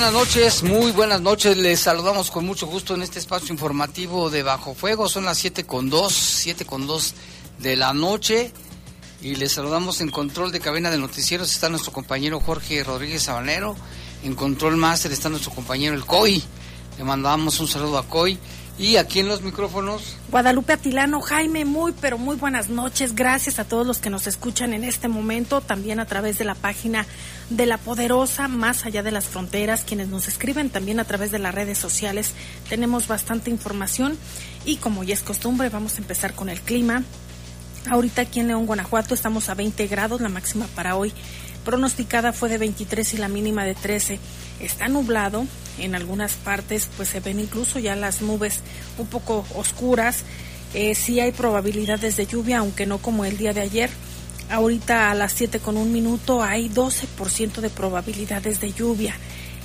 Buenas noches, muy buenas noches. Les saludamos con mucho gusto en este espacio informativo de Bajo Fuego. Son las 7 con 2, 7 con 2 de la noche. Y les saludamos en control de cabina de noticieros. Está nuestro compañero Jorge Rodríguez Sabanero. En control máster está nuestro compañero El COI. Le mandamos un saludo a COI. Y aquí en los micrófonos. Guadalupe Atilano, Jaime, muy, pero muy buenas noches. Gracias a todos los que nos escuchan en este momento, también a través de la página de La Poderosa, más allá de las fronteras, quienes nos escriben también a través de las redes sociales. Tenemos bastante información y como ya es costumbre, vamos a empezar con el clima. Ahorita aquí en León, Guanajuato, estamos a 20 grados, la máxima para hoy pronosticada fue de 23 y la mínima de 13. Está nublado, en algunas partes pues se ven incluso ya las nubes un poco oscuras. Eh, sí hay probabilidades de lluvia, aunque no como el día de ayer. Ahorita a las 7 con un minuto hay 12% de probabilidades de lluvia.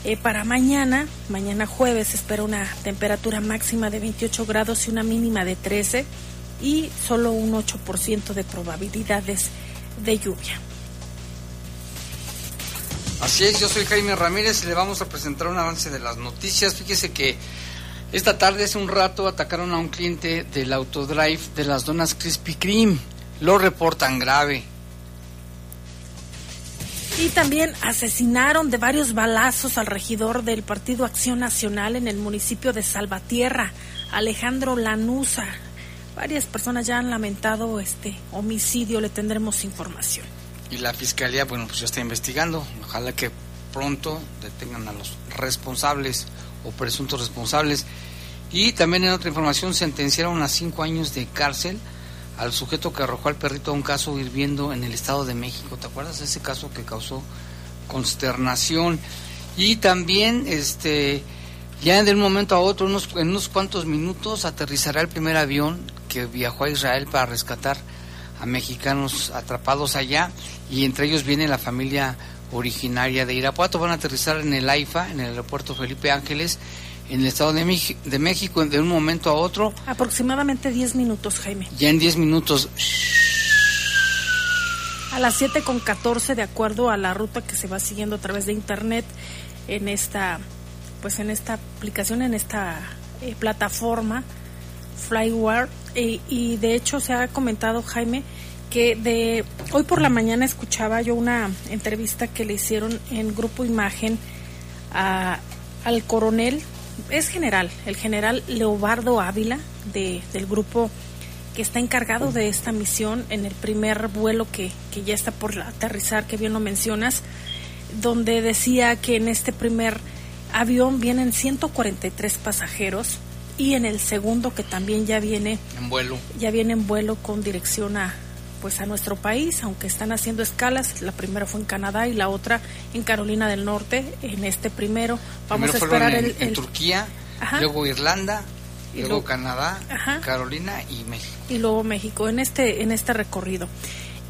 Eh, para mañana, mañana jueves, espera una temperatura máxima de 28 grados y una mínima de 13 y solo un 8% de probabilidades de lluvia. Así es, yo soy Jaime Ramírez y le vamos a presentar un avance de las noticias. Fíjese que esta tarde, hace un rato, atacaron a un cliente del Autodrive de las donas Krispy Kreme. Lo reportan grave. Y también asesinaron de varios balazos al regidor del Partido Acción Nacional en el municipio de Salvatierra, Alejandro Lanusa. Varias personas ya han lamentado este homicidio, le tendremos información y la fiscalía, bueno, pues ya está investigando. Ojalá que pronto detengan a los responsables o presuntos responsables. Y también en otra información sentenciaron a cinco años de cárcel al sujeto que arrojó al perrito a un caso hirviendo en el Estado de México. ¿Te acuerdas de ese caso que causó consternación? Y también, este, ya de un momento a otro, unos, en unos cuantos minutos, aterrizará el primer avión que viajó a Israel para rescatar a mexicanos atrapados allá y entre ellos viene la familia originaria de Irapuato. Van a aterrizar en el AIFA, en el aeropuerto Felipe Ángeles, en el Estado de, México, de un momento a otro. Aproximadamente 10 minutos, Jaime. Ya en 10 minutos. A las 7 con 14, de acuerdo a la ruta que se va siguiendo a través de internet en esta, pues en esta aplicación, en esta eh, plataforma Flyware, eh, y de hecho se ha comentado, Jaime, que de hoy por la mañana escuchaba yo una entrevista que le hicieron en Grupo Imagen al coronel, es general, el general Leobardo Ávila de, del grupo que está encargado de esta misión en el primer vuelo que, que ya está por aterrizar, que bien lo mencionas, donde decía que en este primer avión vienen 143 pasajeros y en el segundo que también ya viene en vuelo. ya viene en vuelo con dirección a pues a nuestro país, aunque están haciendo escalas, la primera fue en Canadá y la otra en Carolina del Norte, en este primero. Vamos a esperar en, el, Turquía, luego Irlanda, y luego, Canadá, Carolina y México. Y luego México en este en este recorrido.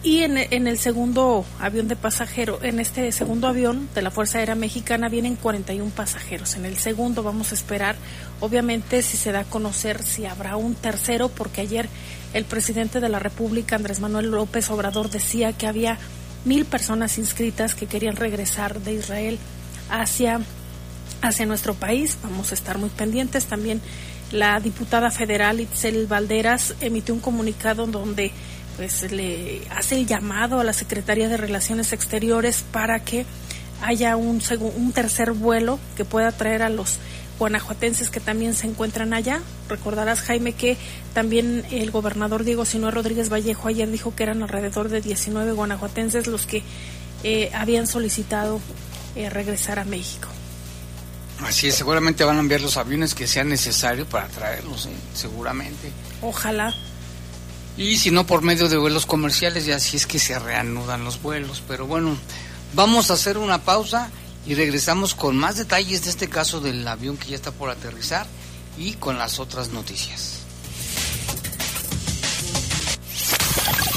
Y en, en, el segundo avión de pasajero, en este segundo avión de la Fuerza Aérea Mexicana vienen 41 pasajeros. En el segundo vamos a esperar, obviamente, si se da a conocer si habrá un tercero, porque ayer el presidente de la República, Andrés Manuel López Obrador, decía que había mil personas inscritas que querían regresar de Israel hacia, hacia nuestro país. Vamos a estar muy pendientes también la diputada federal Itzel Valderas emitió un comunicado donde pues le hace el llamado a la Secretaría de Relaciones Exteriores para que haya un, un tercer vuelo que pueda traer a los guanajuatenses que también se encuentran allá. Recordarás, Jaime, que también el gobernador Diego Sinue Rodríguez Vallejo ayer dijo que eran alrededor de 19 guanajuatenses los que eh, habían solicitado eh, regresar a México. Así es, seguramente van a enviar los aviones que sean necesarios para traerlos, ¿eh? seguramente. Ojalá. Y si no por medio de vuelos comerciales, ya así es que se reanudan los vuelos. Pero bueno, vamos a hacer una pausa y regresamos con más detalles de este caso del avión que ya está por aterrizar y con las otras noticias.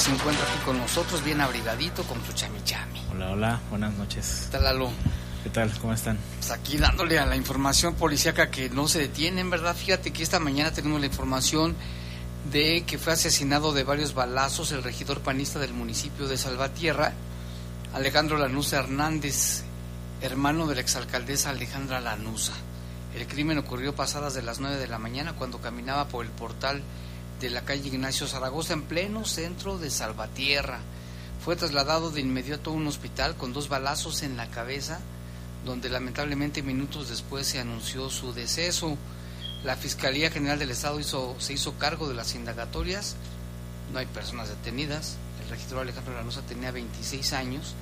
Se encuentra aquí con nosotros, bien abrigadito, con su chamichami. Hola, hola, buenas noches. ¿Qué tal, Lalo? ¿Qué tal? ¿Cómo están? Pues aquí dándole a la información policíaca que no se detiene, en verdad. Fíjate que esta mañana tenemos la información de que fue asesinado de varios balazos el regidor panista del municipio de Salvatierra, Alejandro Lanusa Hernández, hermano de la exalcaldesa Alejandra Lanusa. El crimen ocurrió pasadas de las 9 de la mañana cuando caminaba por el portal de la calle Ignacio Zaragoza en pleno centro de Salvatierra. Fue trasladado de inmediato a un hospital con dos balazos en la cabeza, donde lamentablemente minutos después se anunció su deceso. La Fiscalía General del Estado hizo, se hizo cargo de las indagatorias. No hay personas detenidas. El regidor Alejandro Lanusa tenía 26 años.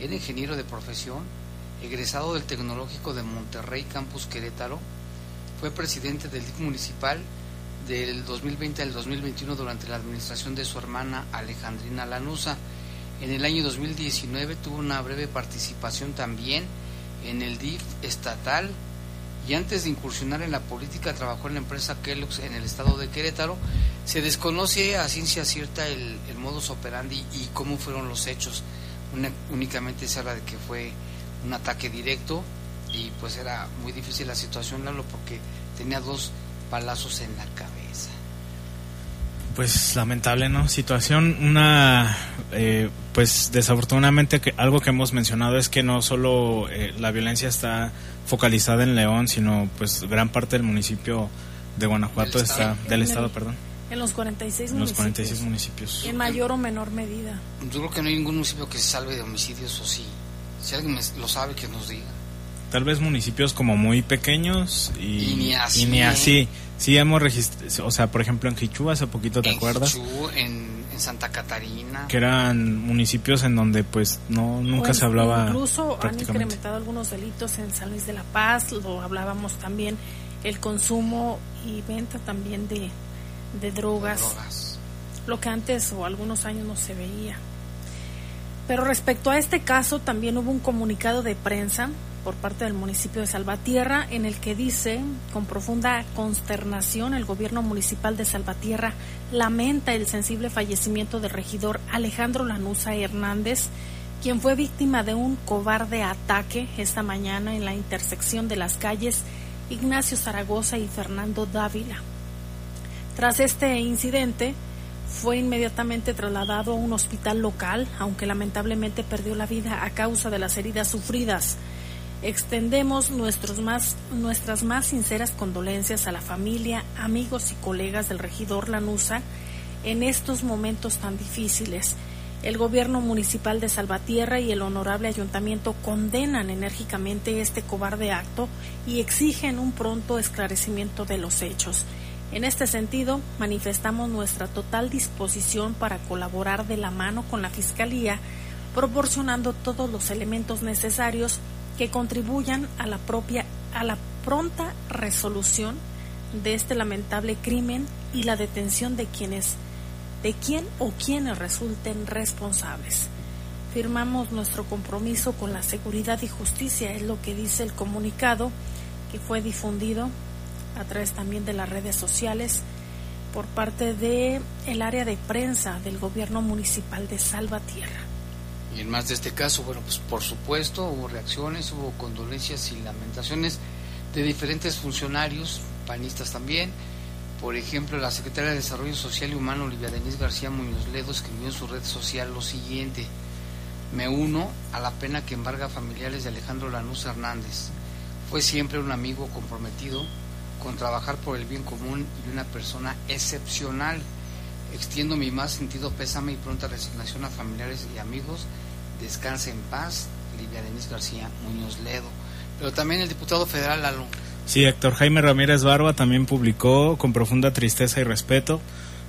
Era ingeniero de profesión egresado del Tecnológico de Monterrey, Campus Querétaro, fue presidente del DIF municipal del 2020 al 2021 durante la administración de su hermana Alejandrina Lanusa. En el año 2019 tuvo una breve participación también en el DIF estatal y antes de incursionar en la política trabajó en la empresa Kellogg's en el estado de Querétaro. Se desconoce a ciencia cierta el, modus operandi y cómo fueron los hechos. únicamente se habla de que fue un ataque directo y pues era muy difícil la situación, Lalo, porque tenía dos palazos en la cabeza. Pues lamentable, ¿no? Situación, una, eh, pues desafortunadamente que algo que hemos mencionado es que no solo eh, la violencia está focalizada en León, sino pues gran parte del municipio de Guanajuato está, del estado, perdón. En los 46 en municipios. los 46 municipios. En mayor o menor medida. Yo creo que no hay ningún municipio que se salve de homicidios o sí. Si alguien lo sabe, que nos diga. Tal vez municipios como muy pequeños y, ni así. ni así. Sí hemos registrado, o sea, por ejemplo en Quichú hace poquito, ¿te en acuerdas? en, en, Santa Catarina. Que eran municipios en donde pues no nunca se hablaba Incluso han incrementado algunos delitos en San Luis de la Paz, lo hablábamos también, el consumo y venta también de, de drogas, de drogas. Lo que antes o algunos años no se veía. Pero respecto a este caso, también hubo un comunicado de prensa por parte del municipio de Salvatierra en el que dice, con profunda consternación, el gobierno municipal de Salvatierra lamenta el sensible fallecimiento del regidor Alejandro Lanusa Hernández, quien fue víctima de un cobarde ataque esta mañana en la intersección de las calles Ignacio Zaragoza y Fernando Dávila. Tras este incidente, fue inmediatamente trasladado a un hospital local, aunque lamentablemente perdió la vida a causa de las heridas sufridas. Extendemos nuestros más, nuestras más sinceras condolencias a la familia, amigos y colegas del regidor Lanusa en estos momentos tan difíciles. El gobierno municipal de Salvatierra y el honorable ayuntamiento condenan enérgicamente este cobarde acto y exigen un pronto esclarecimiento de los hechos. En este sentido, manifestamos nuestra total disposición para colaborar de la mano con la Fiscalía, proporcionando todos los elementos necesarios que contribuyan a la propia a la pronta resolución de este lamentable crimen y la detención de quienes de quién o quienes resulten responsables. Firmamos nuestro compromiso con la seguridad y justicia, es lo que dice el comunicado que fue difundido a través también de las redes sociales por parte de el área de prensa del gobierno municipal de Salvatierra. Y en más de este caso, bueno, pues por supuesto hubo reacciones, hubo condolencias y lamentaciones de diferentes funcionarios, panistas también. Por ejemplo, la secretaria de Desarrollo Social y Humano, Olivia Denise García Muñoz Ledo, escribió en su red social lo siguiente. Me uno a la pena que embarga familiares de Alejandro Lanús Hernández. Fue siempre un amigo comprometido con trabajar por el bien común y una persona excepcional. Extiendo mi más sentido pésame y pronta resignación a familiares y amigos. Descanse en paz, Livia Denis García Muñoz Ledo. Pero también el diputado federal Lalo. Sí, Héctor Jaime Ramírez Barba también publicó con profunda tristeza y respeto.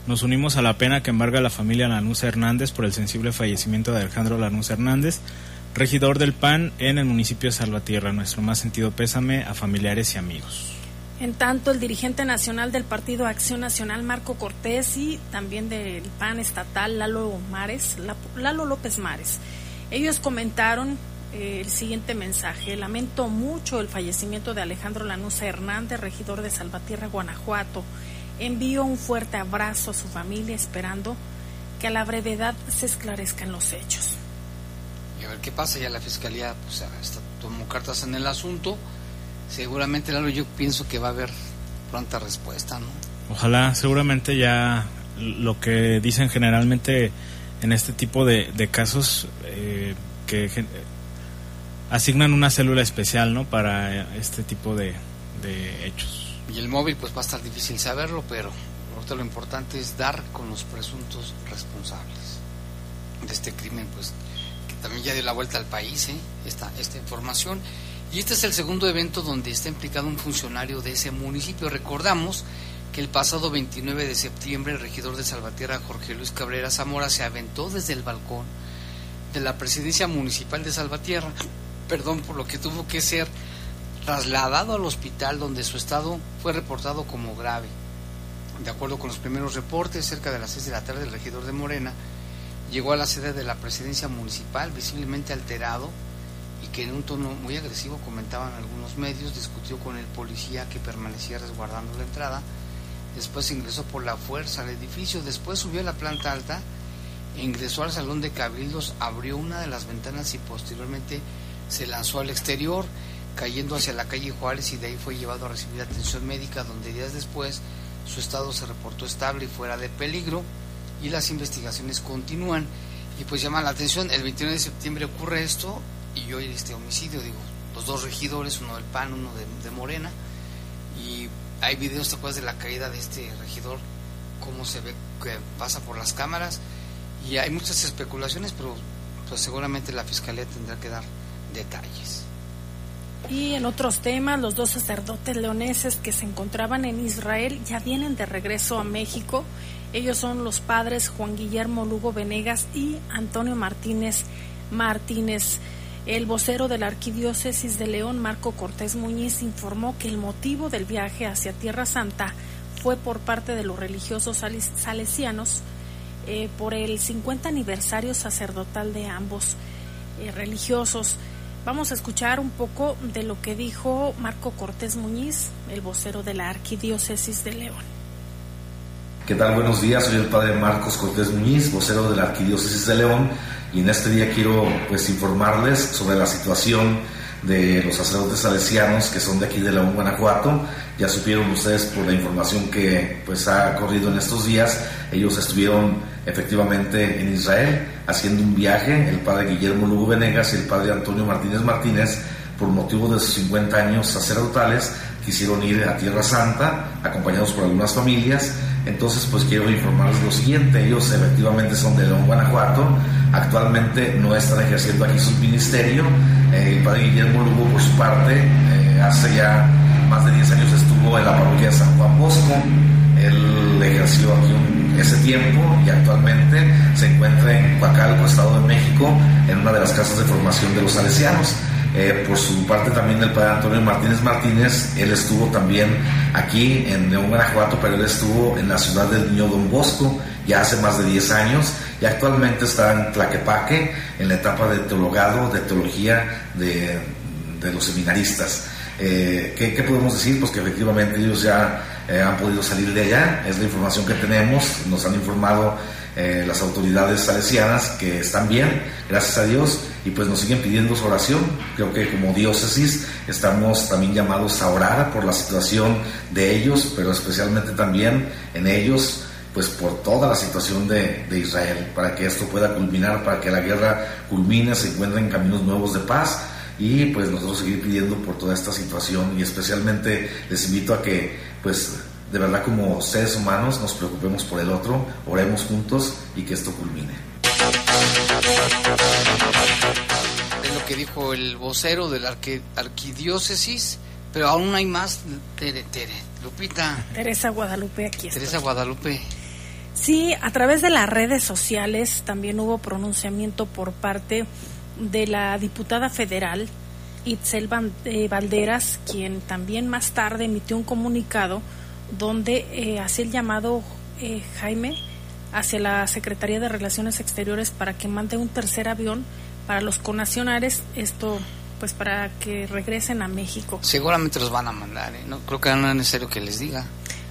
Nos unimos a la pena que embarga la familia Lanús Hernández por el sensible fallecimiento de Alejandro Lanús Hernández, regidor del PAN en el municipio de Salvatierra. Nuestro más sentido pésame a familiares y amigos. En tanto, el dirigente nacional del Partido Acción Nacional, Marco Cortés, y también del PAN estatal, Lalo, Mares, Lalo López Mares, ellos comentaron eh, el siguiente mensaje. Lamento mucho el fallecimiento de Alejandro Lanusa Hernández, regidor de Salvatierra, Guanajuato. Envío un fuerte abrazo a su familia, esperando que a la brevedad se esclarezcan los hechos. Y a ver qué pasa, ya la fiscalía pues, tomó cartas en el asunto seguramente Lalo yo pienso que va a haber pronta respuesta, ¿no? Ojalá, seguramente ya lo que dicen generalmente en este tipo de, casos eh, que asignan una célula especial, ¿no? Para este tipo de, hechos. Y el móvil, pues va a estar difícil saberlo, pero lo importante es dar con los presuntos responsables de este crimen, pues que también ya dio la vuelta al país, ¿eh? esta, esta información. Y este es el segundo evento donde está implicado un funcionario de ese municipio. Recordamos que el pasado 29 de septiembre el regidor de Salvatierra, Jorge Luis Cabrera Zamora, se aventó desde el balcón de la presidencia municipal de Salvatierra, perdón, por lo que tuvo que ser trasladado al hospital donde su estado fue reportado como grave. De acuerdo con los primeros reportes, cerca de las 6 de la tarde el regidor de Morena llegó a la sede de la presidencia municipal visiblemente alterado y que en un tono muy agresivo comentaban algunos medios, discutió con el policía que permanecía resguardando la entrada, después ingresó por la fuerza al edificio, después subió a la planta alta, ingresó al salón de cabildos, abrió una de las ventanas y posteriormente se lanzó al exterior, cayendo hacia la calle Juárez y de ahí fue llevado a recibir atención médica, donde días después su estado se reportó estable y fuera de peligro y las investigaciones continúan. Y pues llama la atención, el 21 de septiembre ocurre esto y hoy este homicidio, digo, los dos regidores, uno del PAN, uno de, Morena, y hay videos, ¿te de la caída de este regidor? Cómo se ve que pasa por las cámaras, y hay muchas especulaciones, pero pues seguramente la fiscalía tendrá que dar detalles. Y en otros temas, los dos sacerdotes leoneses que se encontraban en Israel ya vienen de regreso a México. Ellos son los padres Juan Guillermo Lugo Venegas y Antonio Martínez Martínez. El vocero de la Arquidiócesis de León, Marco Cortés Muñiz, informó que el motivo del viaje hacia Tierra Santa fue por parte de los religiosos salesianos eh, por el 50 aniversario sacerdotal de ambos eh, religiosos. Vamos a escuchar un poco de lo que dijo Marco Cortés Muñiz, el vocero de la Arquidiócesis de León. ¿Qué tal? Buenos días, soy el padre Marcos Cortés Muñiz, vocero de la Arquidiócesis de León y en este día quiero pues informarles sobre la situación de los sacerdotes salesianos que son de aquí de León, Guanajuato. Ya supieron ustedes por la información que pues ha corrido en estos días, ellos estuvieron efectivamente en Israel haciendo un viaje, el padre Guillermo Lugo Venegas y el padre Antonio Martínez Martínez, por motivo de sus 50 años sacerdotales, quisieron ir a Tierra Santa, acompañados por algunas familias. Entonces, pues quiero informarles lo siguiente, ellos efectivamente son de León, Guanajuato, Actualmente no están ejerciendo aquí su ministerio. Eh, el padre Guillermo Lugo, por su parte, eh, hace ya más de 10 años estuvo en la parroquia de San Juan Bosco. Él ejerció aquí un ese tiempo y actualmente se encuentra en Coacalco, Estado de México, en una de las casas de formación de los salesianos. Eh, por su parte también el padre Antonio Martínez Martínez, él estuvo también aquí en León, Guanajuato, pero él estuvo en la ciudad del Niño Don Bosco ya hace más de 10 años y actualmente está en Tlaquepaque en la etapa de teologado, de teología de, de los seminaristas. Eh, ¿qué, ¿qué, podemos decir? Pues que efectivamente ellos ya eh, han podido salir de allá, es la información que tenemos, nos han informado eh, las autoridades salesianas que están bien, gracias a Dios, y pues nos siguen pidiendo su oración. Creo que como diócesis estamos también llamados a orar por la situación de ellos, pero especialmente también en ellos, pues por toda la situación de, de Israel, para que esto pueda culminar, para que la guerra culmine, se encuentren caminos nuevos de paz y pues nosotros seguir pidiendo por toda esta situación. Y especialmente les invito a que pues de verdad como seres humanos nos preocupemos por el otro, oremos juntos y que esto culmine. Es lo que dijo el vocero de la arquidiócesis, pero aún hay más, Tere, Tere, Lupita. Teresa Guadalupe, aquí está. Teresa Guadalupe. Sí, a través de las redes sociales también hubo pronunciamiento por parte de la diputada federal Itzel eh, Valderas, quien también más tarde emitió un comunicado donde eh, hace el llamado eh, Jaime hacia la Secretaría de Relaciones Exteriores para que mande un tercer avión para los conacionales, esto pues para que regresen a México. Seguramente los van a mandar, no creo que no es necesario que les diga.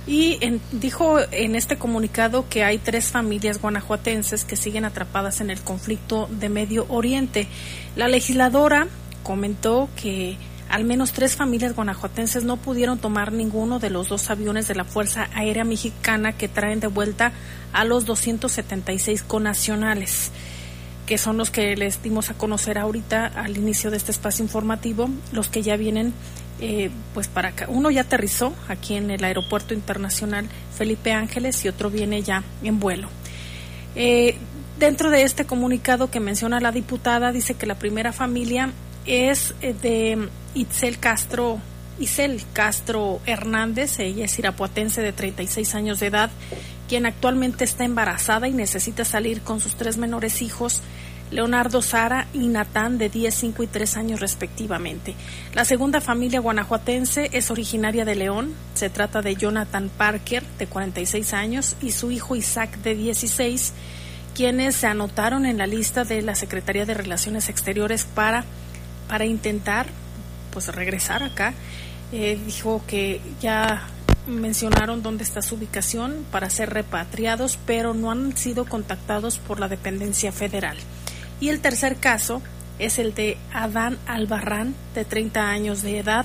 Y dijo en este comunicado que hay tres familias guanajuatenses que siguen atrapadas en el conflicto de Medio Oriente. La legisladora comentó que al menos tres familias guanajuatenses no pudieron tomar ninguno de los dos aviones de la Fuerza Aérea Mexicana que traen de vuelta a los 276 conacionales que son los que les dimos a conocer ahorita al inicio de este espacio informativo, los que ya vienen eh, pues para acá. Uno ya aterrizó aquí en el Aeropuerto Internacional Felipe Ángeles y otro viene ya en vuelo. Eh, dentro de este comunicado que menciona la diputada, dice que la primera familia es eh, de Itzel Castro, Itzel Castro Hernández, ella es irapuatense de 36 años de edad, quien actualmente está embarazada y necesita salir con sus tres menores hijos Leonardo Sara y Natán de 10, 5 y 3 años respectivamente. La segunda familia guanajuatense es originaria de León. Se trata de Jonathan Parker de 46 años y su hijo Isaac de 16, quienes se anotaron en la lista de la Secretaría de Relaciones Exteriores para, para intentar pues regresar acá. Eh, dijo que ya mencionaron dónde está su ubicación para ser repatriados, pero no han sido contactados por la dependencia federal. Y el tercer caso es el de Adán Albarrán, de 30 años de edad,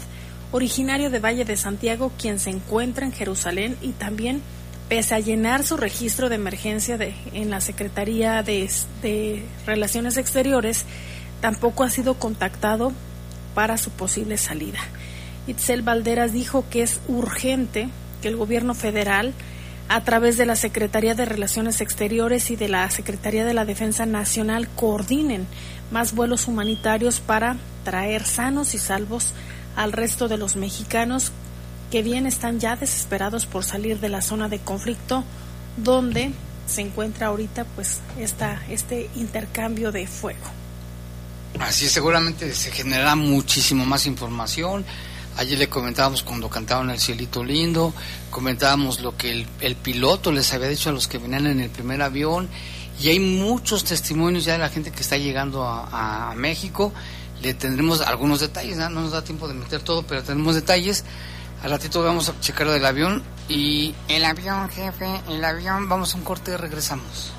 originario de Valle de Santiago, quien se encuentra en Jerusalén y también, pese a llenar su registro de emergencia de, en la Secretaría de, de Relaciones Exteriores, tampoco ha sido contactado para su posible salida. Itzel Valderas dijo que es urgente que el gobierno federal a través de la Secretaría de Relaciones Exteriores y de la Secretaría de la Defensa Nacional coordinen más vuelos humanitarios para traer sanos y salvos al resto de los mexicanos que bien están ya desesperados por salir de la zona de conflicto donde se encuentra ahorita pues esta, este intercambio de fuego. Así seguramente se generará muchísimo más información Ayer le comentábamos cuando cantaban El Cielito Lindo, comentábamos lo que el, piloto les había dicho a los que venían en el primer avión, y hay muchos testimonios ya de la gente que está llegando a, México. Le tendremos algunos detalles, ¿no? nos da tiempo de meter todo, pero tenemos detalles. Al ratito vamos a checar del avión. Y el avión, jefe, el avión, vamos a un corte y regresamos.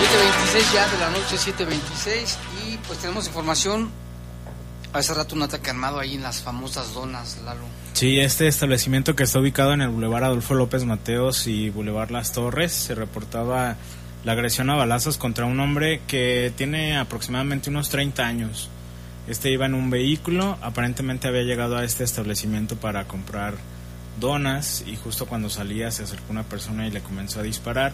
7.26 ya de la noche, 7.26 y pues tenemos información. Hace rato un ataque armado ahí en las famosas donas, Lalo. Sí, este establecimiento que está ubicado en el Boulevard Adolfo López Mateos y Boulevard Las Torres, se reportaba la agresión a balazos contra un hombre que tiene aproximadamente unos 30 años. Este iba en un vehículo, aparentemente había llegado a este establecimiento para comprar donas y justo cuando salía se acercó una persona y le comenzó a disparar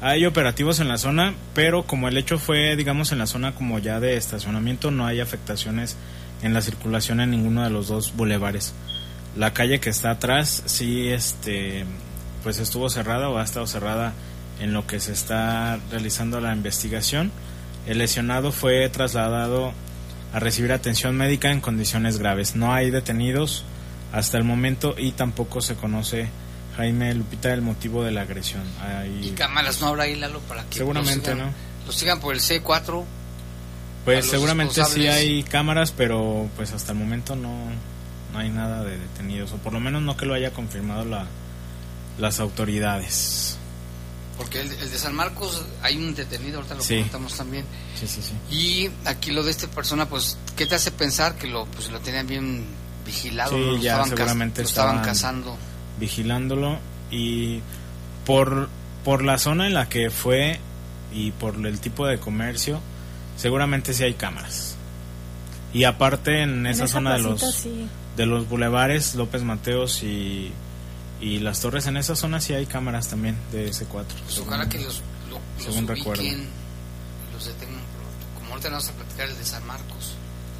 Hay operativos en la zona, pero como el hecho fue, digamos, en la zona como ya de estacionamiento, no hay afectaciones en la circulación en ninguno de los dos bulevares. La calle que está atrás sí este pues estuvo cerrada o ha estado cerrada en lo que se está realizando la investigación. El lesionado fue trasladado a recibir atención médica en condiciones graves. No hay detenidos hasta el momento y tampoco se conoce Jaime Lupita el motivo de la agresión. ¿Y cámaras no habrá ahí, Lalo, para que seguramente no? Lo sigan por el C4 pues seguramente sí hay cámaras, pero pues hasta el momento no, no hay nada de detenidos, o por lo menos no que lo haya confirmado la, las autoridades. Porque el, de San Marcos hay un detenido, ahorita lo comentamos también. Sí, sí, sí. Y aquí lo de esta persona, pues, ¿qué te hace pensar que lo, pues, lo tenían bien vigilado? Sí, ya seguramente estaban, cazando. Vigilándolo y por, por la zona en la que fue y por el tipo de comercio, seguramente sí hay cámaras. Y aparte en esa, zona de los de los bulevares López Mateos y, y las torres en esa zona sí hay cámaras también de S4. Pues ojalá que los, según recuerdo. los detengan pronto. Como ahorita vamos a platicar el de San Marcos.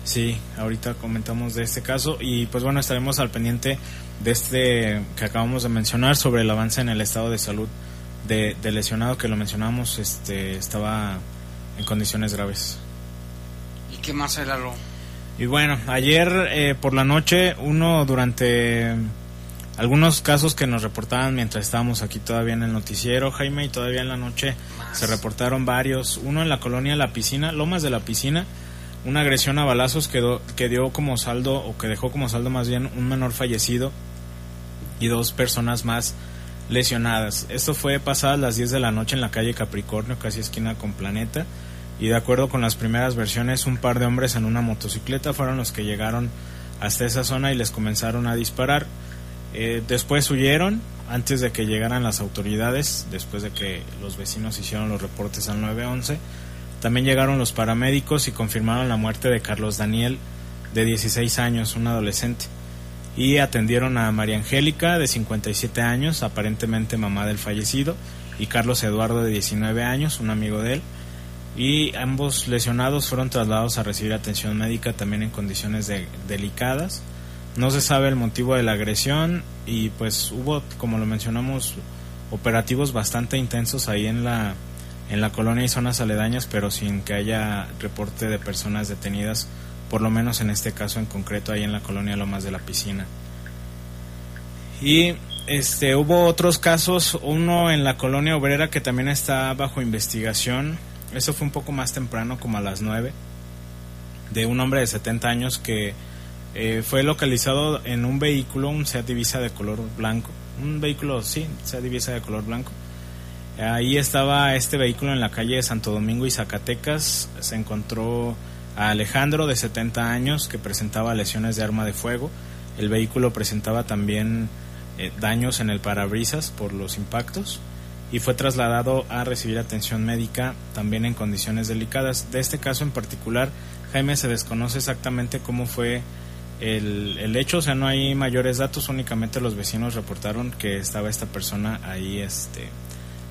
Sí, ahorita comentamos de este caso y pues bueno, estaremos al pendiente de este que acabamos de mencionar sobre el avance en el estado de salud de, de lesionado que lo mencionamos, este estaba en condiciones graves. ¿Y qué más era lo? Y bueno, ayer eh, por la noche, uno durante algunos casos que nos reportaban mientras estábamos aquí todavía en el noticiero, Jaime, y todavía en la noche se reportaron varios. Uno en la colonia La Piscina, Lomas de la Piscina, una agresión a balazos que, que dio como saldo, o que dejó como saldo más bien un menor fallecido y dos personas más lesionadas. Esto fue pasadas las 10 de la noche en la calle Capricornio, casi esquina con Planeta y de acuerdo con las primeras versiones un par de hombres en una motocicleta fueron los que llegaron hasta esa zona y les comenzaron a disparar. Eh, después huyeron antes de que llegaran las autoridades, después de que los vecinos hicieron los reportes al 911. También llegaron los paramédicos y confirmaron la muerte de Carlos Daniel, de 16 años, un adolescente. Y atendieron a María Angélica, de 57 años, aparentemente mamá del fallecido, y Carlos Eduardo, de 19 años, un amigo de él y ambos lesionados fueron trasladados a recibir atención médica también en condiciones delicadas. No se sabe el motivo de la agresión y pues hubo, como lo mencionamos, operativos bastante intensos ahí en la en la colonia y zonas aledañas, pero sin que haya reporte de personas detenidas, por lo menos en este caso en concreto ahí en la colonia Lomas de la Piscina. Y este hubo otros casos, uno en la colonia obrera que también está bajo investigación, eso fue un poco más temprano, como a las 9, de un hombre de 70 años que eh, fue localizado en un vehículo, un Seat Divisa de color blanco. Un vehículo, sí, Seat Divisa de color blanco. Ahí estaba este vehículo en la calle de Santo Domingo y Zacatecas. Se encontró a Alejandro, de 70 años, que presentaba lesiones de arma de fuego. El vehículo presentaba también eh, daños en el parabrisas por los impactos y fue trasladado a recibir atención médica también en condiciones delicadas. De este caso en particular, Jaime se desconoce exactamente cómo fue el, el, hecho, o sea, no hay mayores datos, únicamente los vecinos reportaron que estaba esta persona ahí este,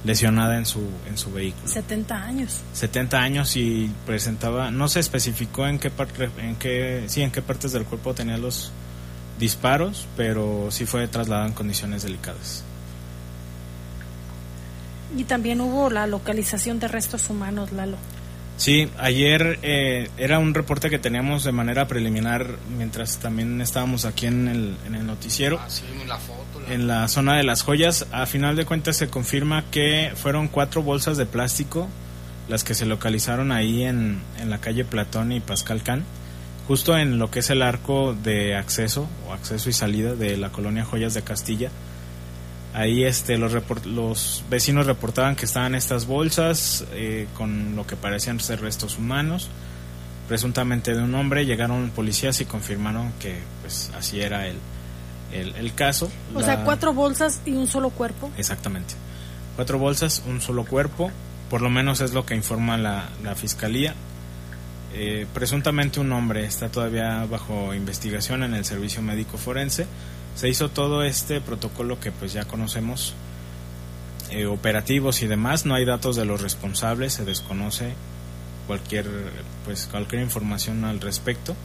lesionada en su, en su vehículo. 70 años. 70 años y presentaba, no se especificó en qué, parte, en qué, sí, en qué partes del cuerpo tenía los disparos, pero sí fue trasladado en condiciones delicadas. Y también hubo la localización de restos humanos, Lalo. Sí, ayer eh, era un reporte que teníamos de manera preliminar mientras también estábamos aquí en el, en el noticiero. Ah, la foto, En la zona de las joyas. A final de cuentas se confirma que fueron cuatro bolsas de plástico las que se localizaron ahí en, en la calle Platón y Pascal Can, justo en lo que es el arco de acceso o acceso y salida de la colonia Joyas de Castilla Ahí este, los, los vecinos reportaban que estaban estas bolsas eh, con lo que parecían ser restos humanos, presuntamente de un hombre. Llegaron policías y confirmaron que pues así era el, el, caso. O sea, cuatro bolsas y un solo cuerpo. Exactamente. Cuatro bolsas, un solo cuerpo. Por lo menos es lo que informa la, la fiscalía. Eh, presuntamente un hombre está todavía bajo investigación en el servicio médico forense se hizo todo este protocolo que pues ya conocemos eh, operativos y demás. No hay datos de los responsables, se desconoce cualquier, pues, cualquier información al respecto.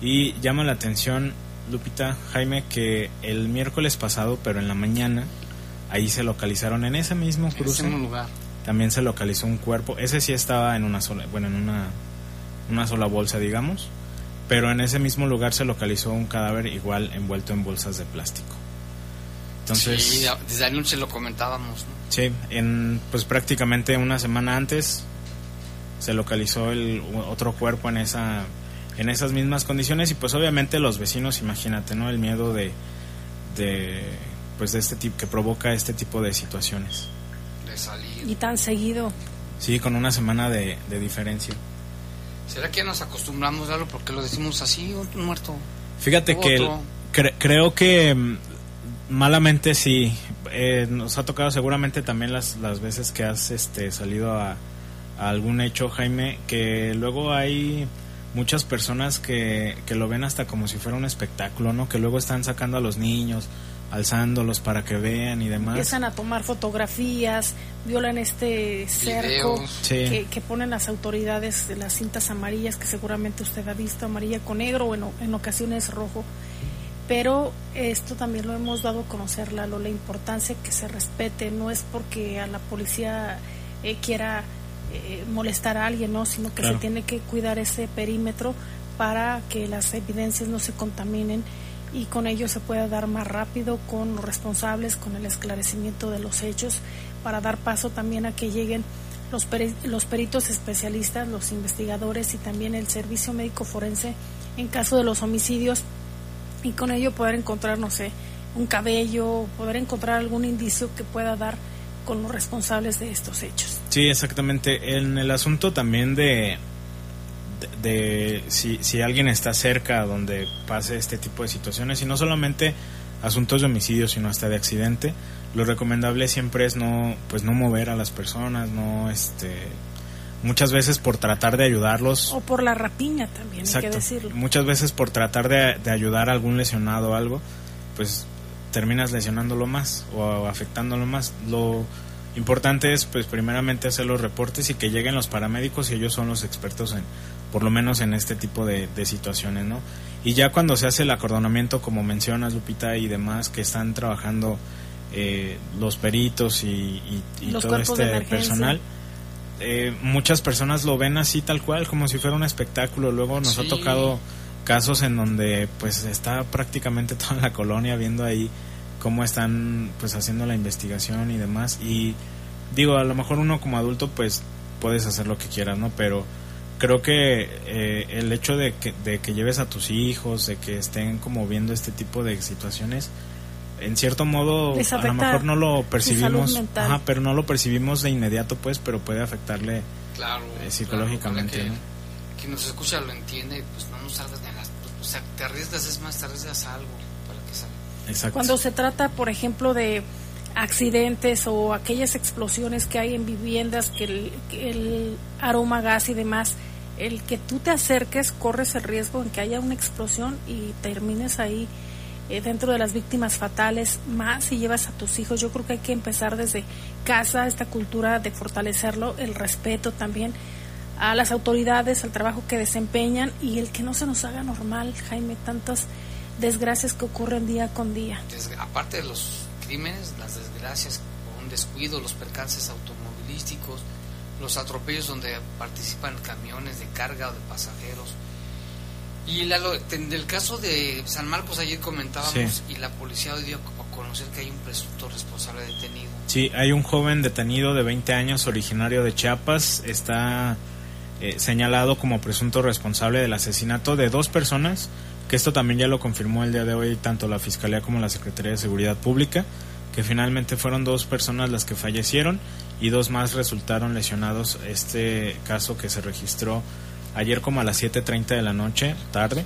Y llama la atención, Lupita, Jaime, que el miércoles pasado, pero en la mañana, ahí se localizaron en ese mismo cruce. lugar. También se localizó un cuerpo. Ese sí estaba en una sola, bueno, en una, una sola bolsa, digamos. Pero en ese mismo lugar se localizó un cadáver igual envuelto en bolsas de plástico. Entonces, sí, desde anoche lo comentábamos. ¿no? Sí, en pues prácticamente una semana antes se localizó el otro cuerpo en esa en esas mismas condiciones y pues obviamente los vecinos, imagínate, ¿no? El miedo de de pues de este tipo que provoca este tipo de situaciones. De salir. Y tan seguido. Sí, con una semana de, de diferencia. ¿Será que nos acostumbramos a algo porque lo decimos así, un muerto? Fíjate que creo que mm, malamente sí. Eh, nos ha tocado seguramente también las, las veces que has este, salido a, algún hecho, Jaime, que luego hay muchas personas que, que lo ven hasta como si fuera un espectáculo, ¿no? Que luego están sacando a los niños, alzándolos para que vean y demás. Empiezan a tomar fotografías, violan este cerco que, que, ponen las autoridades de las cintas amarillas, que seguramente usted ha visto, amarilla con negro o en, en ocasiones rojo. Pero esto también lo hemos dado a conocer, Lalo, la importancia que se respete, no es porque a la policía eh, quiera eh, molestar a alguien, ¿no? sino que se tiene que cuidar ese perímetro para que las evidencias no se contaminen y con ello se pueda dar más rápido con los responsables, con el esclarecimiento de los hechos, para dar paso también a que lleguen los, los peritos especialistas, los investigadores y también el servicio médico forense en caso de los homicidios y con ello poder encontrar, no sé, un cabello, poder encontrar algún indicio que pueda dar con los responsables de estos hechos. Sí, exactamente. En el asunto también de, de, si, si, alguien está cerca donde pase este tipo de situaciones, y no solamente asuntos de homicidio, sino hasta de accidente, lo recomendable siempre es no, pues no mover a las personas, no este muchas veces por tratar de ayudarlos. O por la rapiña también, hay que decirlo. Muchas veces por tratar de, ayudar a algún lesionado o algo, pues terminas lesionándolo más o afectándolo más. Lo importante es, pues, primeramente hacer los reportes y que lleguen los paramédicos y ellos son los expertos en, por lo menos en este tipo de, situaciones, ¿no? Y ya cuando se hace el acordonamiento, como mencionas, Lupita, y demás, que están trabajando eh, los peritos y, todo este personal, eh, muchas personas lo ven así tal cual, como si fuera un espectáculo. Luego nos ha tocado casos en donde pues está prácticamente toda la colonia viendo ahí cómo están pues haciendo la investigación y demás. Y digo, a lo mejor uno como adulto pues puedes hacer lo que quieras, ¿no? Pero creo que eh, el hecho de que, de que lleves a tus hijos, de que estén como viendo este tipo de situaciones, en cierto modo a lo mejor no lo percibimos, ajá, pero no lo percibimos de inmediato pues, pero puede afectarle claro, eh, psicológicamente. que, quien nos escucha lo entiende, pues no nos salgas de las, o sea, te arriesgas es más, te arriesgas a algo para que salga. Exacto. Cuando se trata, por ejemplo, de accidentes o aquellas explosiones que hay en viviendas, que el, que el aroma gas y demás, el que tú te acerques corres el riesgo en que haya una explosión y termines ahí eh, dentro de las víctimas fatales, más si llevas a tus hijos. Yo creo que hay que empezar desde casa, esta cultura de fortalecerlo, el respeto también a las autoridades, al trabajo que desempeñan y el que no se nos haga normal, Jaime, tantas desgracias que ocurren día con día. aparte de los crímenes, las desgracias, un descuido, los percances automovilísticos, los atropellos donde participan camiones de carga o de pasajeros, y del caso de San Marcos ayer comentábamos y la policía dio a conocer que hay un presunto responsable detenido. Sí, hay un joven detenido de 20 años originario de Chiapas, está eh, señalado como presunto responsable del asesinato de dos personas, que esto también ya lo confirmó el día de hoy tanto la Fiscalía como la Secretaría de Seguridad Pública, que finalmente fueron dos personas las que fallecieron y dos más resultaron lesionados. Este caso que se registró ayer como a las 7.30 de la noche, tarde,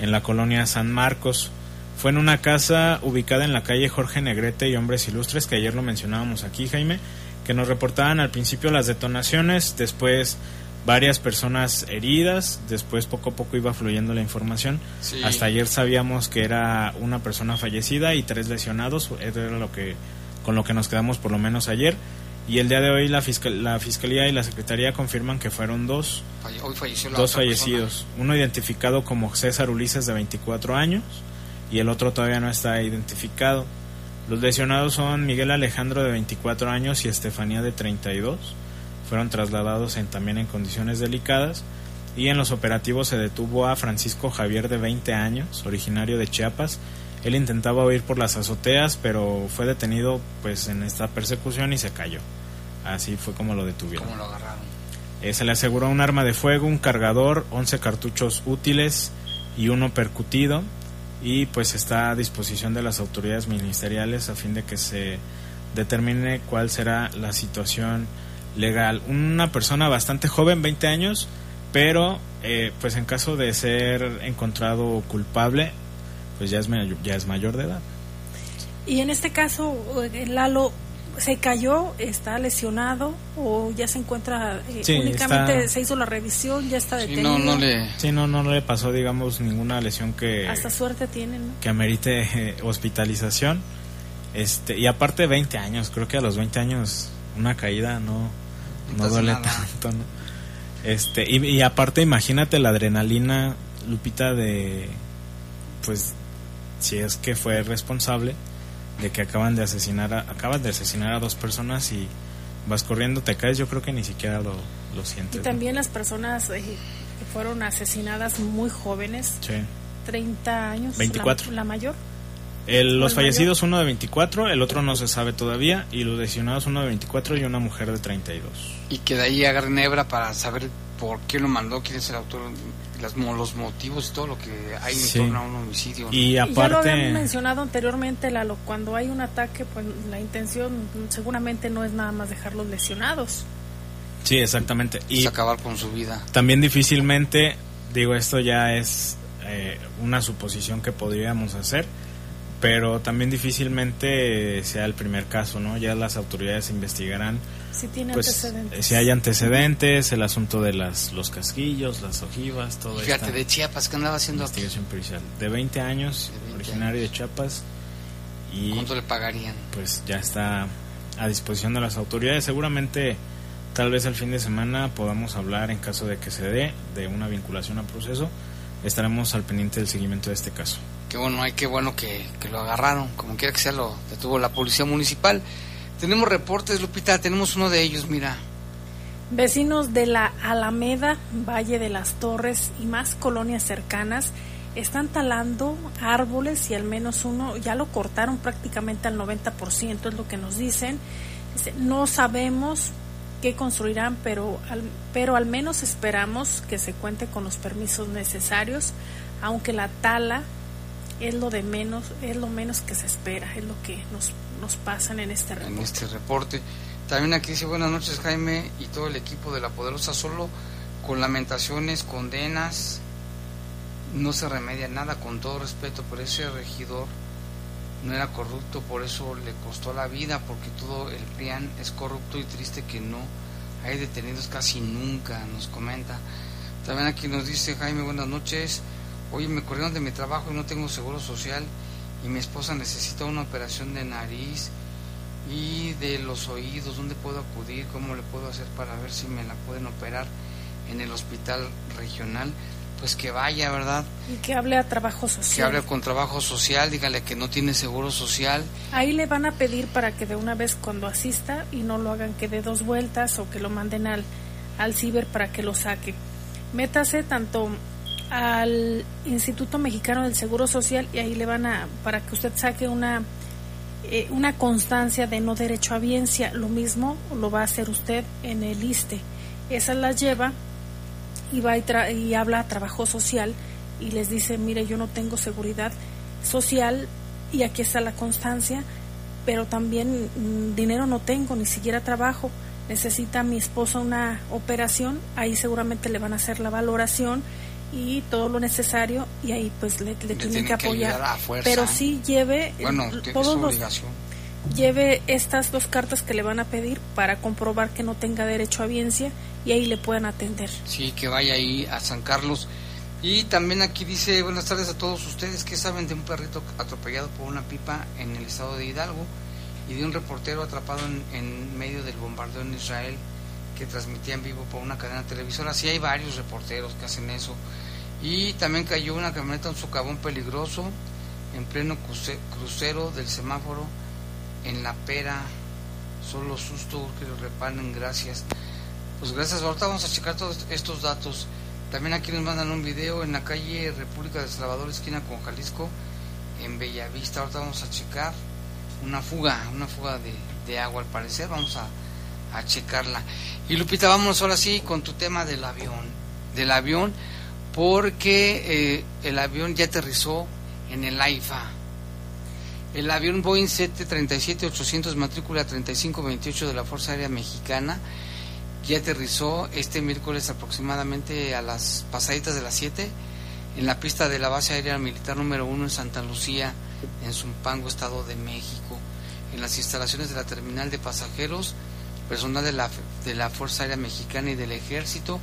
en la colonia San Marcos. Fue en una casa ubicada en la calle Jorge Negrete y Hombres Ilustres, que ayer lo mencionábamos aquí, Jaime, que nos reportaban al principio las detonaciones, después varias personas heridas, después poco a poco iba fluyendo la información. Hasta ayer sabíamos que era una persona fallecida y tres lesionados, era lo que con lo que nos quedamos por lo menos ayer. Y el día de hoy la, la Fiscalía y la Secretaría confirman que fueron dos, dos fallecidos. Uno identificado como César Ulises de 24 años y el otro todavía no está identificado. Los lesionados son Miguel Alejandro de 24 años y Estefanía de 32. Fueron trasladados en, también en condiciones delicadas y en los operativos se detuvo a Francisco Javier de 20 años, originario de Chiapas. Él intentaba huir por las azoteas, pero fue detenido pues en esta persecución y se cayó. Así fue como lo detuvieron. ¿Cómo lo agarraron? Eh, se le aseguró un arma de fuego, un cargador, 11 cartuchos útiles y uno percutido y pues está a disposición de las autoridades ministeriales a fin de que se determine cuál será la situación legal. Una persona bastante joven, 20 años, pero eh, pues en caso de ser encontrado culpable, pues ya es, mayor, ya es mayor de edad. Y en este caso, eh, Lalo, ¿se cayó, está lesionado o ya se encuentra eh, únicamente se hizo la revisión, ya está detenido? Sí, no, no le... Sí, no, no le pasó, digamos, ninguna lesión que... Hasta suerte tiene, ¿no? Que amerite hospitalización. Este, y aparte 20 años, creo que a los 20 años una caída no, no duele tanto, ¿no? Este, y, aparte, imagínate la adrenalina, Lupita, de. Pues, si es que fue responsable de que acaban de asesinar a, acabas de asesinar a dos personas y vas corriendo, te caes, yo creo que ni siquiera lo, lo sientes. Y también las personas eh, que fueron asesinadas muy jóvenes, sí. 30 años, 24. la mayor los fallecidos, uno de 24, el otro no se sabe todavía, y los lesionados, uno de 24 y una mujer de 32. Y que de ahí agarren hebra para saber por qué lo mandó, quién es el autor, las, los motivos y todo lo que hay en torno a un homicidio. Y aparte... Ya lo habían mencionado anteriormente, Lalo, cuando hay un ataque, pues la intención seguramente no es nada más dejarlos lesionados. Sí, exactamente. Y acabar con su vida. También difícilmente, digo, esto ya es eh, una suposición que podríamos hacer pero también difícilmente sea el primer caso, ¿no? Ya las autoridades investigarán si tiene pues, antecedentes. Si hay antecedentes, el asunto de las los casquillos, las ojivas, todo eso. Fíjate, de Chiapas, ¿qué andaba haciendo? Investigación policial. De 20 años, originario de Chiapas. Y, ¿Cuánto le pagarían? Pues ya está a disposición de las autoridades. Seguramente, tal vez el fin de semana podamos hablar, en caso de que se dé, de una vinculación a proceso. Estaremos al pendiente del seguimiento de este caso. Qué bueno, hay qué bueno que, lo agarraron, como quiera que sea, lo detuvo la policía municipal. Tenemos reportes, Lupita, tenemos uno de ellos, mira. Vecinos de la Alameda, Valle de las Torres y más colonias cercanas están talando árboles y al menos uno ya lo cortaron prácticamente al 90%, es lo que nos dicen. No sabemos qué construirán, pero al, pero al menos esperamos que se cuente con los permisos necesarios, aunque la tala es lo de menos, es lo menos que se espera, es lo que nos, nos pasan en este reporte. En este reporte. También aquí dice buenas noches Jaime y todo el equipo de La Poderosa, solo con lamentaciones, condenas, no se remedia nada, con todo respeto, pero ese regidor no era corrupto, por eso le costó la vida, porque todo el PRIAN es corrupto y triste que no hay detenidos casi nunca, nos comenta. También aquí nos dice Jaime, buenas noches. Oye, me corrieron de mi trabajo y no tengo seguro social y mi esposa necesita una operación de nariz y de los oídos, ¿dónde puedo acudir? ¿Cómo le puedo hacer para ver si me la pueden operar en el hospital regional? Pues que vaya, ¿verdad? Y que hable a trabajo social. Que hable con trabajo social, dígale que no tiene seguro social. Ahí le van a pedir para que de una vez cuando asista y no lo hagan que dé dos vueltas o que lo manden al, al ciber para que lo saque. Métase tanto al Instituto Mexicano del Seguro Social y ahí le van a, para que usted saque una, eh, una constancia de no derecho a biencia, lo mismo lo va a hacer usted en el ISTE. Esa la lleva y va y, habla a trabajo social y les dice, mire, yo no tengo seguridad social y aquí está la constancia, pero también mm, dinero no tengo, ni siquiera trabajo. Necesita mi esposa una operación, ahí seguramente le van a hacer la valoración y todo lo necesario y ahí pues le, tienen, que apoyar. pero sí lleve todos lleve estas dos cartas que le van a pedir para comprobar que no tenga derecho a biencia y ahí le puedan atender. Sí, que vaya ahí a San Carlos. Y también aquí dice, buenas tardes a todos ustedes, que saben de un perrito atropellado por una pipa en el estado de Hidalgo? y de un reportero atrapado en, medio del bombardeo en Israel que transmitía en vivo por una cadena televisora. Sí hay varios reporteros que hacen eso. Y también cayó una camioneta, un socavón peligroso en pleno crucero del semáforo en La Pera. Solo susto que lo reparen, gracias. Pues gracias, ahorita vamos a checar todos estos datos. También aquí nos mandan un video en la calle República de Salvador, esquina con Jalisco, en Bellavista. Ahorita vamos a checar una fuga, una fuga de, agua al parecer. Vamos a, a, checarla. Y Lupita, vámonos ahora sí con tu tema del avión. Del avión, porque eh, el avión ya aterrizó en el AIFA. El avión Boeing 737-800 matrícula 3528 de la Fuerza Aérea Mexicana ya aterrizó este miércoles aproximadamente a las pasaditas de las 7 en la pista de la base aérea militar número 1 en Santa Lucía, en Zumpango, Estado de México, en las instalaciones de la terminal de pasajeros, personal de la, de la Fuerza Aérea Mexicana y del Ejército,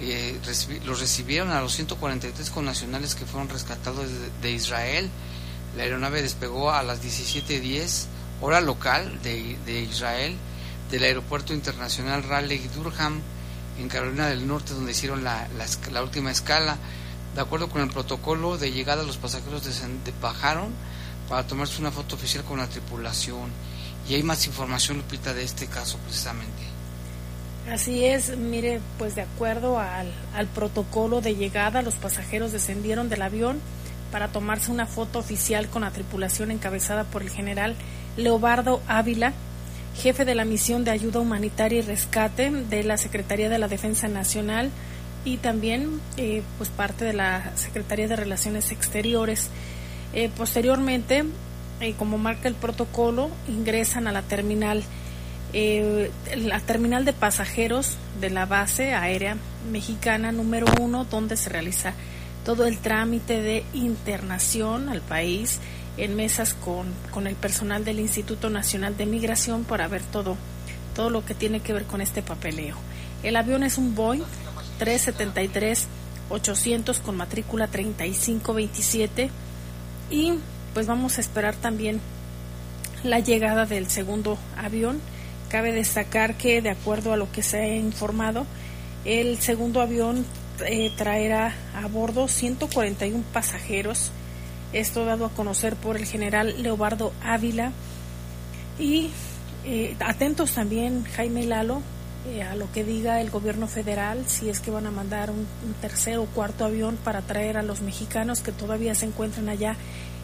eh, los recibieron a los 143 connacionales que fueron rescatados de, Israel. La aeronave despegó a las 17.10 hora local de, de Israel del Aeropuerto Internacional Raleigh Durham en Carolina del Norte, donde hicieron la, la, última escala. De acuerdo con el protocolo de llegada, los pasajeros bajaron para tomarse una foto oficial con la tripulación. Y hay más información, Lupita, de este caso precisamente. Así es, mire, pues de acuerdo al, al protocolo de llegada, los pasajeros descendieron del avión para tomarse una foto oficial con la tripulación encabezada por el general Leobardo Ávila, jefe de la misión de ayuda humanitaria y rescate de la Secretaría de la Defensa Nacional y también eh, pues parte de la Secretaría de Relaciones Exteriores. Eh, posteriormente, eh, como marca el protocolo, ingresan a la terminal, la terminal de pasajeros de la base aérea mexicana número uno, donde se realiza todo el trámite de internación al país en mesas con, con el personal del Instituto Nacional de Migración para ver todo, todo lo que tiene que ver con este papeleo. El avión es un Boeing 373-800 con matrícula 3527 y pues vamos a esperar también la llegada del segundo avión. Cabe destacar que de acuerdo a lo que se ha informado, el segundo avión eh, traerá a bordo 141 pasajeros esto dado a conocer por el general Leobardo Ávila. Y eh, atentos también, Jaime Lalo, eh, a lo que diga el gobierno federal, si es que van a mandar un, tercer o cuarto avión para traer a los mexicanos que todavía se encuentran allá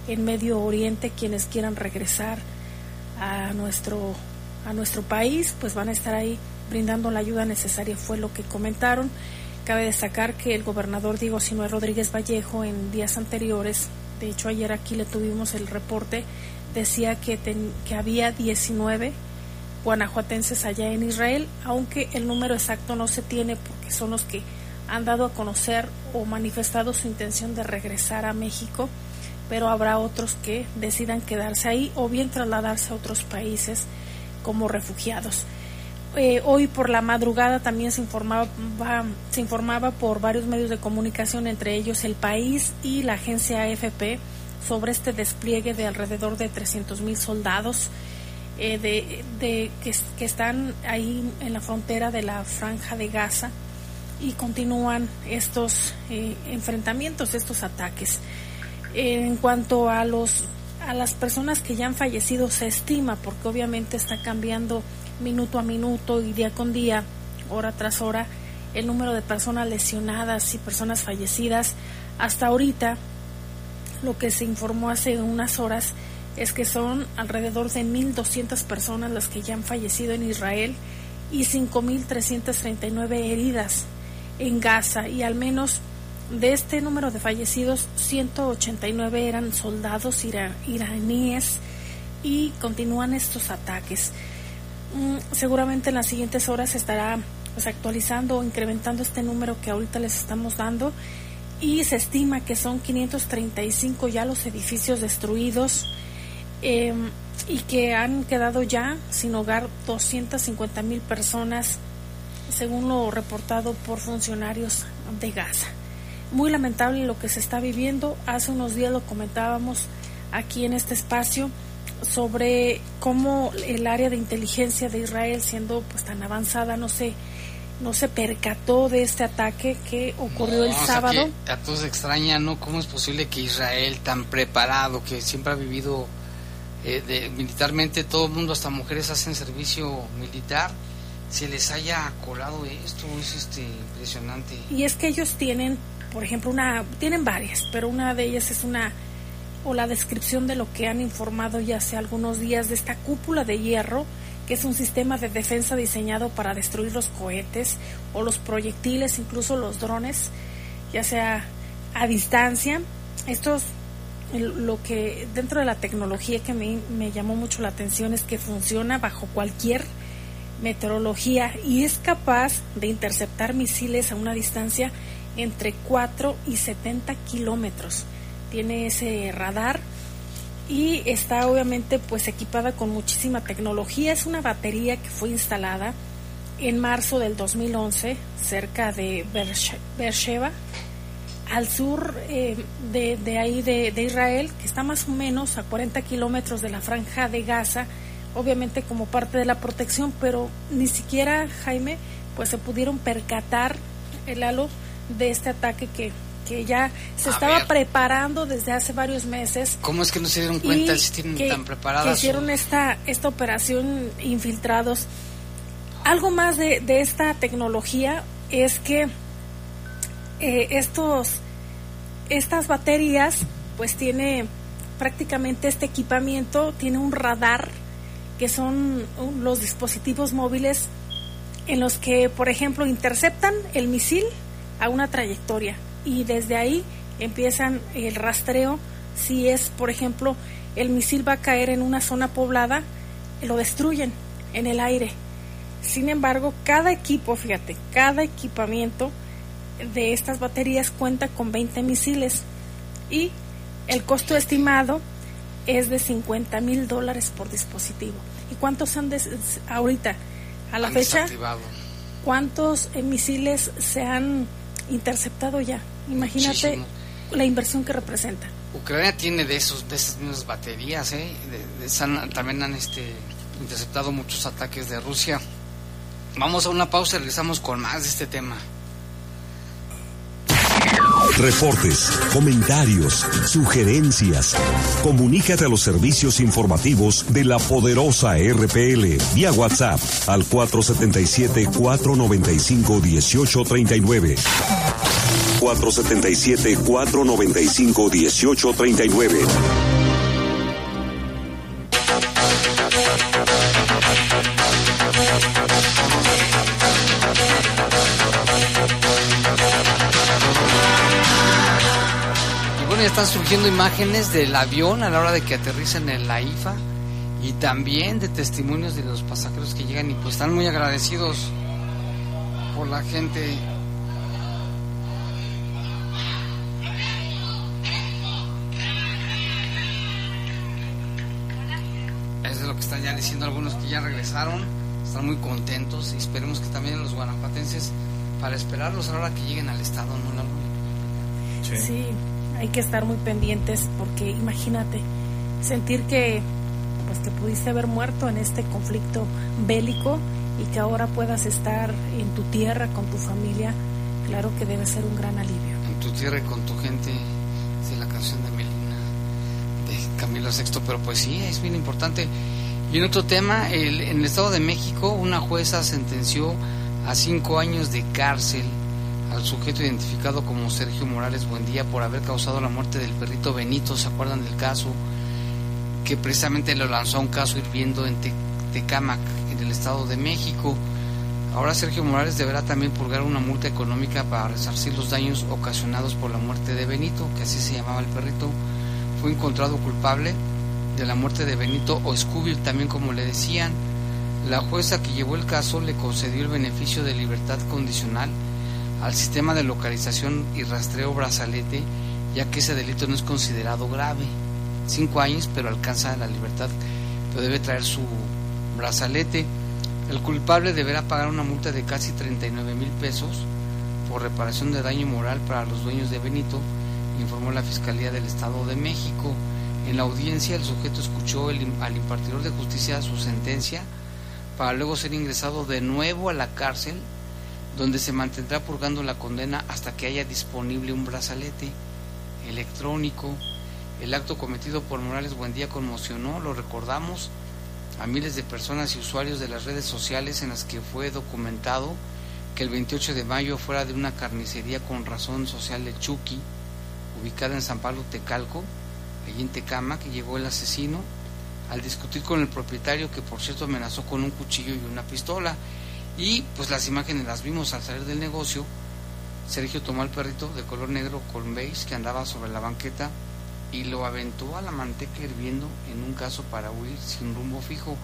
en Medio Oriente, quienes quieran regresar a nuestro, a nuestro país, pues van a estar ahí brindando la ayuda necesaria, fue lo que comentaron. Cabe destacar que el gobernador Diego Sinue Rodríguez Vallejo en días anteriores de hecho ayer aquí le tuvimos el reporte, decía que, que había 19 guanajuatenses allá en Israel, aunque el número exacto no se tiene porque son los que han dado a conocer o manifestado su intención de regresar a México, pero habrá otros que decidan quedarse ahí o bien trasladarse a otros países como refugiados. Eh, hoy por la madrugada también se informaba, se informaba por varios medios de comunicación, entre ellos El País y la agencia AFP, sobre este despliegue de alrededor de 300 mil soldados eh, de, que, están ahí en la frontera de la franja de Gaza y continúan estos eh, enfrentamientos, estos ataques. en cuanto a los a las personas que ya han fallecido se estima, porque obviamente está cambiando minuto a minuto y día con día, hora tras hora, el número de personas lesionadas y personas fallecidas. Hasta ahorita, lo que se informó hace unas horas es que son alrededor de 1.200 personas las que ya han fallecido en Israel y 5.339 heridas en Gaza y al menos de este número de fallecidos 189 eran soldados iraníes y continúan estos ataques. Mm, seguramente en las siguientes horas se estará pues, actualizando o incrementando este número que ahorita les estamos dando y se estima que son 535 ya los edificios destruidos em, y que han quedado ya sin hogar 250 mil personas según lo reportado por funcionarios de Gaza. Muy lamentable lo que se está viviendo. Hace unos días lo comentábamos aquí en este espacio sobre cómo el área de inteligencia de Israel, siendo pues tan avanzada, no sé, no se percató de este ataque que ocurrió el sábado. a todos extraña, ¿no? ¿Cómo es posible que Israel, tan preparado, que siempre ha vivido eh, de, militarmente, todo el mundo, hasta mujeres, hacen servicio militar, se les haya colado esto? Es este, impresionante. Y es que ellos tienen, por ejemplo, una, tienen varias, pero una de ellas es una, o la descripción de lo que han informado ya hace algunos días de esta cúpula de hierro que es un sistema de defensa diseñado para destruir los cohetes o los proyectiles, incluso los drones, ya sea a distancia. Esto es lo que dentro de la tecnología que me, llamó mucho la atención es que funciona bajo cualquier meteorología y es capaz de interceptar misiles a una distancia entre 4 y 70 kilómetros. Tiene ese radar y está obviamente pues equipada con muchísima tecnología. Es una batería que fue instalada en marzo del 2011 cerca de Beersheba, al sur eh, de, ahí de, de, Israel, que está más o menos a 40 kilómetros de la franja de Gaza, obviamente como parte de la protección, pero ni siquiera, Jaime, pues se pudieron percatar el halo de este ataque que que ya se estaba preparando desde hace varios meses. ¿Cómo es que no se dieron cuenta si tienen tan preparadas? Que hicieron esta, esta operación infiltrados. Algo más de, esta tecnología es que eh, estos, estas baterías, pues tiene prácticamente este equipamiento, tiene un radar, que son los dispositivos móviles en los que, por ejemplo, interceptan el misil a una trayectoria y desde ahí empiezan el rastreo. Si es, por ejemplo, el misil va a caer en una zona poblada, lo destruyen en el aire. Sin embargo, cada equipo, fíjate, cada equipamiento de estas baterías cuenta con 20 misiles y el costo estimado es de 50 mil dólares por dispositivo. ¿Y cuántos han ahorita, a la fecha? ¿Cuántos eh, misiles se han interceptado ya. Imagínate la inversión que representa. Ucrania tiene de esos de esas mismas baterías, ¿eh? también han este, interceptado muchos ataques de Rusia. Vamos a una pausa y regresamos con más de este tema. Reportes, comentarios, sugerencias. Comunícate a los servicios informativos de la poderosa RPL vía WhatsApp al 477-495-1839. 477-495-1839. están surgiendo imágenes del avión a la hora de que aterrizan en la IFA y también de testimonios de los pasajeros que llegan y pues están muy agradecidos por la gente. Están ya diciendo algunos que ya regresaron, están muy contentos y esperemos que también los guanajuatenses para esperarlos a la hora que lleguen al estado, ¿no? Sí. sí hay que estar muy pendientes porque imagínate sentir que pues que pudiste haber muerto en este conflicto bélico y que ahora puedas estar en tu tierra con tu familia, claro que debe ser un gran alivio. En tu tierra y con tu gente, de la canción de Melina, de Camilo VI, pero pues sí, es bien importante. Y en otro tema, el, en el Estado de México, una jueza sentenció a cinco años de cárcel al sujeto identificado como Sergio Morales Buendía por haber causado la muerte del perrito Benito, ¿se acuerdan del caso? Que precisamente lo lanzó a un caso hirviendo en Tecámac, en el Estado de México. Ahora Sergio Morales deberá también purgar una multa económica para resarcir los daños ocasionados por la muerte de Benito, que así se llamaba el perrito. Fue encontrado culpable de la muerte de Benito o Scooby, también como le decían. La jueza que llevó el caso le concedió el beneficio de libertad condicional al sistema de localización y rastreo brazalete, ya que ese delito no es considerado grave. Cinco años, pero alcanza la libertad, pero debe traer su brazalete. El culpable deberá pagar una multa de casi 39 mil pesos por reparación de daño moral para los dueños de Benito, informó la Fiscalía del Estado de México. En la audiencia el sujeto escuchó al impartidor de justicia su sentencia para luego ser ingresado de nuevo a la cárcel donde se mantendrá purgando la condena hasta que haya disponible un brazalete electrónico. El acto cometido por Morales Buendía conmocionó, lo recordamos, a miles de personas y usuarios de las redes sociales en las que fue documentado que el 28 de mayo fuera de una carnicería con razón social de Chucky, ubicada en San Pablo Tecalco, allí en Tecama, que llegó el asesino al discutir con el propietario que por cierto amenazó con un cuchillo y una pistola. Y pues las imágenes las vimos al salir del negocio. Sergio tomó al perrito de color negro con beige que andaba sobre la banqueta y lo aventó a la manteca hirviendo en un caso para huir sin rumbo fijo.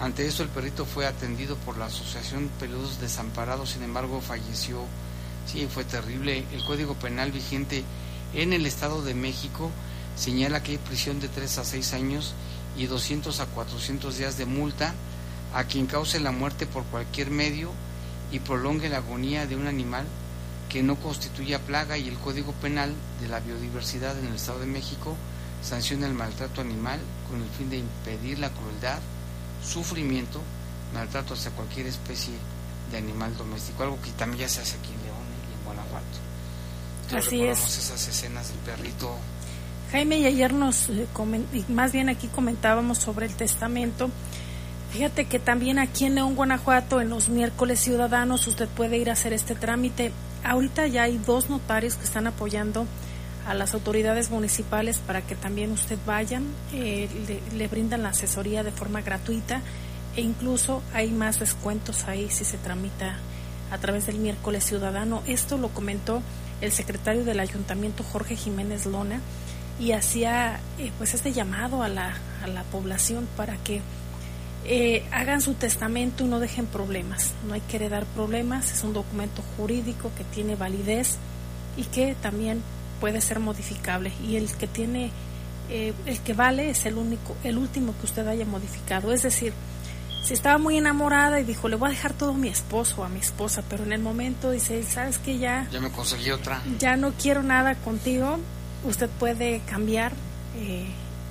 Ante esto el perrito fue atendido por la Asociación Peludos Desamparados, sin embargo falleció. Sí, fue terrible. El Código Penal vigente en el Estado de México señala que hay prisión de 3 a 6 años y 200 a 400 días de multa a quien cause la muerte por cualquier medio y prolongue la agonía de un animal que no constituya plaga y el Código Penal de la Biodiversidad en el Estado de México sanciona el maltrato animal con el fin de impedir la crueldad, sufrimiento, maltrato hacia cualquier especie de animal doméstico, algo que también ya se hace aquí en León y en Guanajuato. Así es. esas escenas del perrito. Jaime, y ayer nos, eh, más bien aquí comentábamos sobre el testamento. Fíjate que también aquí en León, Guanajuato, en los miércoles ciudadanos, usted puede ir a hacer este trámite ahorita ya hay dos notarios que están apoyando a las autoridades municipales para que también usted vaya, eh, le, brindan la asesoría de forma gratuita e incluso hay más descuentos ahí si se tramita a través del miércoles ciudadano. Esto lo comentó el secretario del ayuntamiento Jorge Jiménez Lona y hacía eh, pues este llamado a la, a la población para que eh, hagan su testamento y no dejen problemas. No hay que heredar problemas, es un documento jurídico que tiene validez y que también puede ser modificable. Y el que tiene, eh, el que vale es el único, el último que usted haya modificado. Es decir, si estaba muy enamorada y dijo, le voy a dejar todo a mi esposo o a mi esposa, pero en el momento dice, ¿sabes que Ya, ya me conseguí otra. Ya no quiero nada contigo, usted puede cambiar. Eh,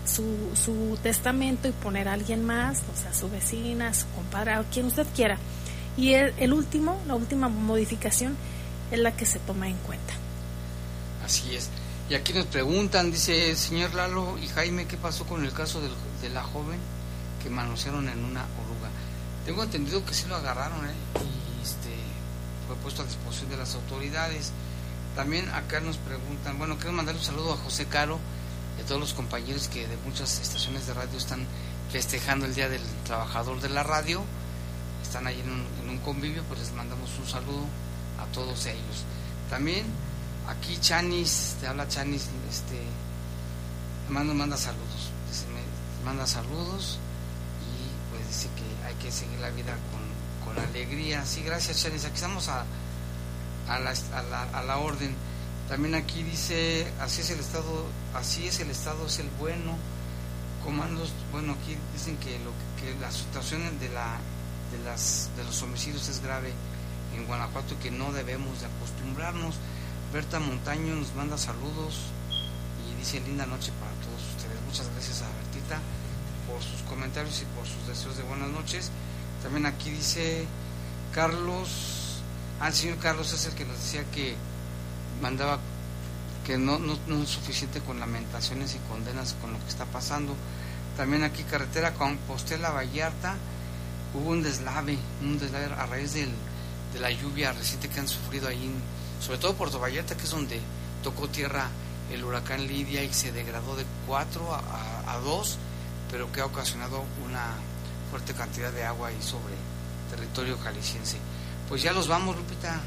su, su testamento y poner a alguien más, o sea, su vecina, su compadre, a quien usted quiera. Y el, último, la última modificación es la que se toma en cuenta. Así es. Y aquí nos preguntan, dice señor Lalo y Jaime, ¿qué pasó con el caso de la joven que manosearon en una oruga? Tengo entendido que sí lo agarraron ¿eh? y este, fue puesto a disposición de las autoridades. También acá nos preguntan, bueno, quiero mandar un saludo a José Caro, de todos los compañeros que de muchas estaciones de radio están festejando el Día del Trabajador de la Radio, están ahí en un, convivio, pues les mandamos un saludo a todos ellos. También aquí Chanis, te habla Chanis, este, manda, manda saludos, manda saludos y pues dice que hay que seguir la vida con, con alegría. Sí, gracias Chanis, aquí estamos a, a, la, a, la, a la orden. También aquí dice, así es el Estado, así es el Estado, es el bueno. Comandos, bueno, aquí dicen que, lo, que la situación de, la, de, las, de los homicidios es grave en Guanajuato y que no debemos de acostumbrarnos. Berta Montaño nos manda saludos y dice linda noche para todos ustedes. Muchas gracias a Bertita por sus comentarios y por sus deseos de buenas noches. También aquí dice Carlos, ah, el señor Carlos es el que nos decía que mandaba que no, no, no, es suficiente con lamentaciones y condenas con lo que está pasando. También aquí carretera Compostela Vallarta hubo un deslave, un deslave a raíz del, de la lluvia reciente que han sufrido ahí, sobre todo Puerto Vallarta, que es donde tocó tierra el huracán Lidia y se degradó de 4 a, a 2, pero que ha ocasionado una fuerte cantidad de agua ahí sobre territorio jalisciense. Pues ya los vamos, Lupita.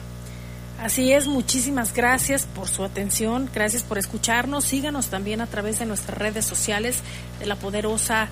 Así es, muchísimas gracias por su atención, gracias por escucharnos. Síganos también a través de nuestras redes sociales de la poderosa